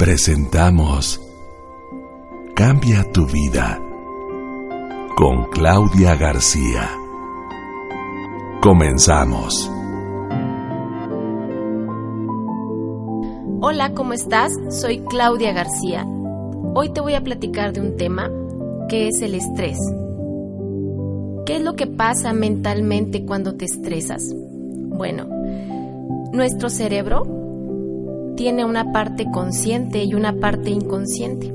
presentamos Cambia tu vida con Claudia García. Comenzamos. Hola, ¿cómo estás? Soy Claudia García. Hoy te voy a platicar de un tema que es el estrés. ¿Qué es lo que pasa mentalmente cuando te estresas? Bueno, nuestro cerebro tiene una parte consciente y una parte inconsciente.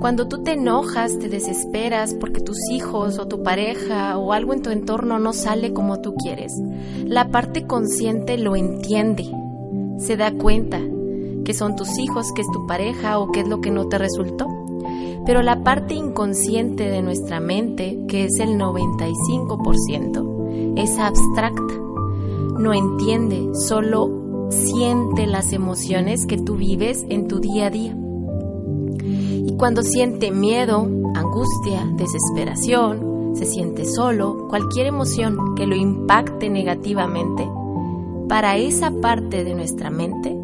Cuando tú te enojas, te desesperas porque tus hijos o tu pareja o algo en tu entorno no sale como tú quieres, la parte consciente lo entiende, se da cuenta que son tus hijos, que es tu pareja o qué es lo que no te resultó. Pero la parte inconsciente de nuestra mente, que es el 95%, es abstracta. No entiende, solo siente las emociones que tú vives en tu día a día. Y cuando siente miedo, angustia, desesperación, se siente solo, cualquier emoción que lo impacte negativamente, para esa parte de nuestra mente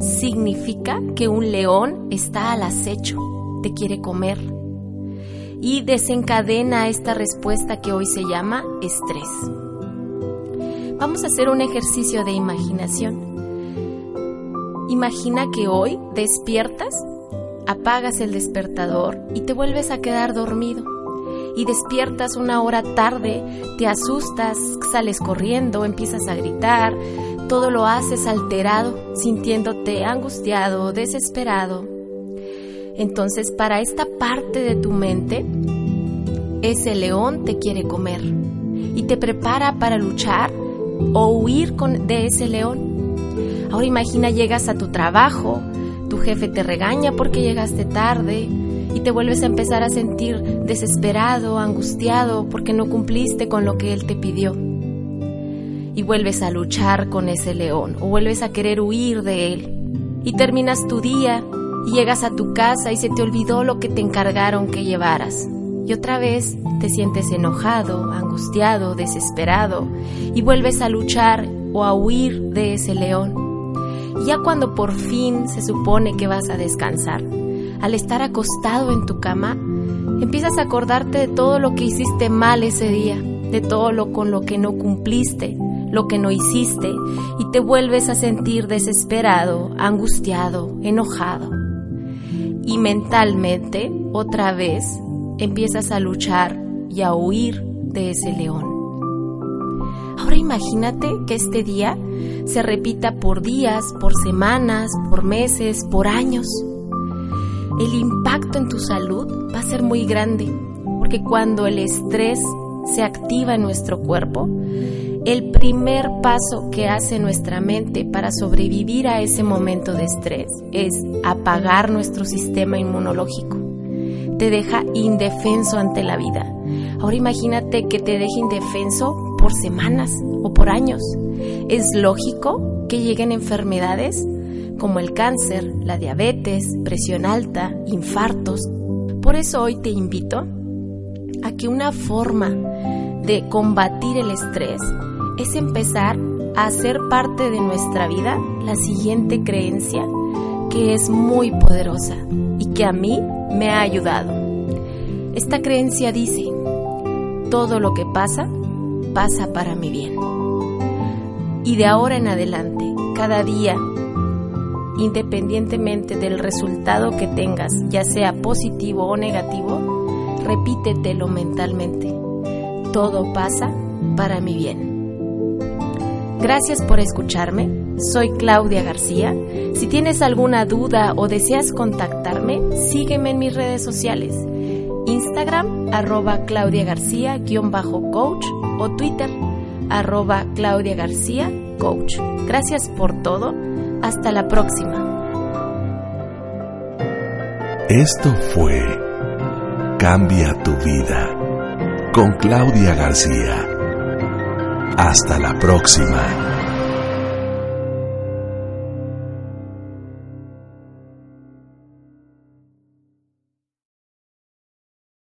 significa que un león está al acecho te quiere comer y desencadena esta respuesta que hoy se llama estrés. Vamos a hacer un ejercicio de imaginación. Imagina que hoy despiertas, apagas el despertador y te vuelves a quedar dormido. Y despiertas una hora tarde, te asustas, sales corriendo, empiezas a gritar, todo lo haces alterado, sintiéndote angustiado, desesperado, entonces, para esta parte de tu mente, ese león te quiere comer y te prepara para luchar o huir con, de ese león. Ahora imagina llegas a tu trabajo, tu jefe te regaña porque llegaste tarde y te vuelves a empezar a sentir desesperado, angustiado porque no cumpliste con lo que él te pidió. Y vuelves a luchar con ese león o vuelves a querer huir de él. Y terminas tu día llegas a tu casa y se te olvidó lo que te encargaron que llevaras. Y otra vez te sientes enojado, angustiado, desesperado y vuelves a luchar o a huir de ese león. Ya cuando por fin se supone que vas a descansar, al estar acostado en tu cama, empiezas a acordarte de todo lo que hiciste mal ese día, de todo lo con lo que no cumpliste, lo que no hiciste, y te vuelves a sentir desesperado, angustiado, enojado y mentalmente otra vez empiezas a luchar y a huir de ese león. Ahora imagínate que este día se repita por días, por semanas, por meses, por años. El impacto en tu salud va a ser muy grande, porque cuando el estrés se activa en nuestro cuerpo, el primer paso que hace nuestra mente para sobrevivir a ese momento de estrés es apagar nuestro sistema inmunológico. Te deja indefenso ante la vida. Ahora imagínate que te deje indefenso por semanas o por años. Es lógico que lleguen enfermedades como el cáncer, la diabetes, presión alta, infartos. Por eso hoy te invito a que una forma de combatir el estrés es empezar a hacer parte de nuestra vida la siguiente creencia que es muy poderosa y que a mí me ha ayudado. Esta creencia dice, todo lo que pasa, pasa para mi bien. Y de ahora en adelante, cada día, independientemente del resultado que tengas, ya sea positivo o negativo, repítetelo mentalmente. Todo pasa para mi bien. Gracias por escucharme. Soy Claudia García. Si tienes alguna duda o deseas contactarme, sígueme en mis redes sociales. Instagram, arroba Claudia García-coach o Twitter, arroba Claudia García Coach. Gracias por todo. Hasta la próxima. Esto fue Cambia tu vida con Claudia García. Hasta la próxima.